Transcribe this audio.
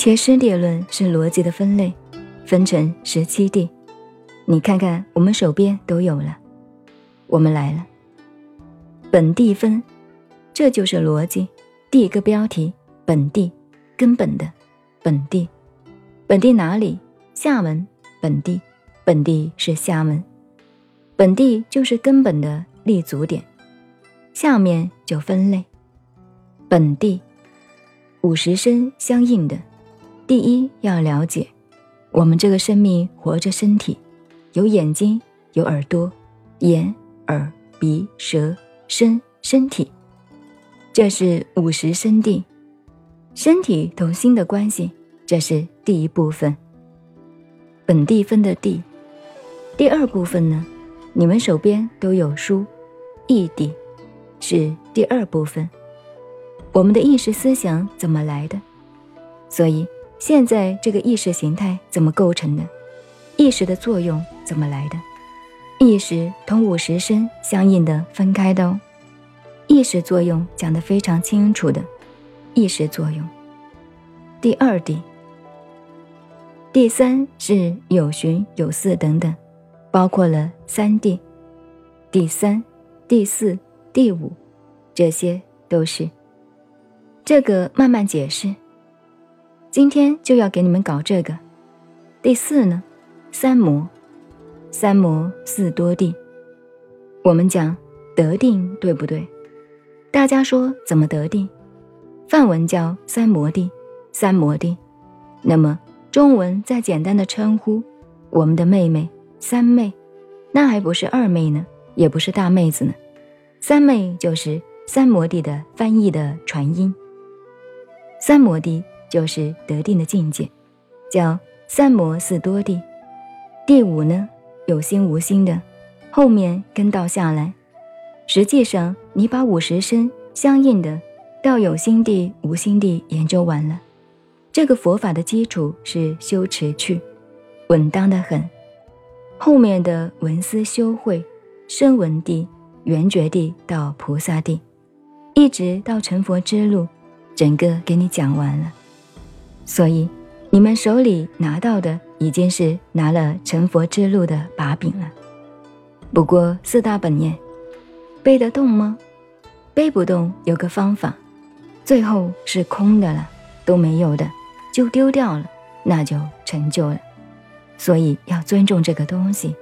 切师地论是逻辑的分类，分成十七地。你看看，我们手边都有了。我们来了，本地分，这就是逻辑。第一个标题，本地，根本的，本地，本地哪里？厦门，本地，本地是厦门，本地就是根本的立足点。下面就分类，本地，五十声相应的。第一要了解，我们这个生命活着，身体有眼睛，有耳朵，眼、耳、鼻、舌、身，身体，这是五十声地。身体同心的关系，这是第一部分。本地分的地，第二部分呢？你们手边都有书，异地是第二部分。我们的意识思想怎么来的？所以。现在这个意识形态怎么构成的？意识的作用怎么来的？意识同五十身相应的分开的哦。意识作用讲得非常清楚的，意识作用。第二地，第三是有寻有四等等，包括了三地。第三、第四、第五，这些都是。这个慢慢解释。今天就要给你们搞这个。第四呢，三摩，三摩四多地。我们讲得定，对不对？大家说怎么得定？梵文叫三摩地，三摩地。那么中文再简单的称呼我们的妹妹三妹，那还不是二妹呢，也不是大妹子呢。三妹就是三摩地的翻译的传音。三摩地。就是得定的境界，叫三摩四多地。第五呢，有心无心的，后面跟到下来。实际上，你把五十声相应的到有心地、无心地研究完了，这个佛法的基础是修持去，稳当的很。后面的闻思修慧、声闻地、缘觉地到菩萨地，一直到成佛之路，整个给你讲完了。所以，你们手里拿到的已经是拿了成佛之路的把柄了。不过四大本念，背得动吗？背不动，有个方法，最后是空的了，都没有的，就丢掉了，那就成就了。所以要尊重这个东西，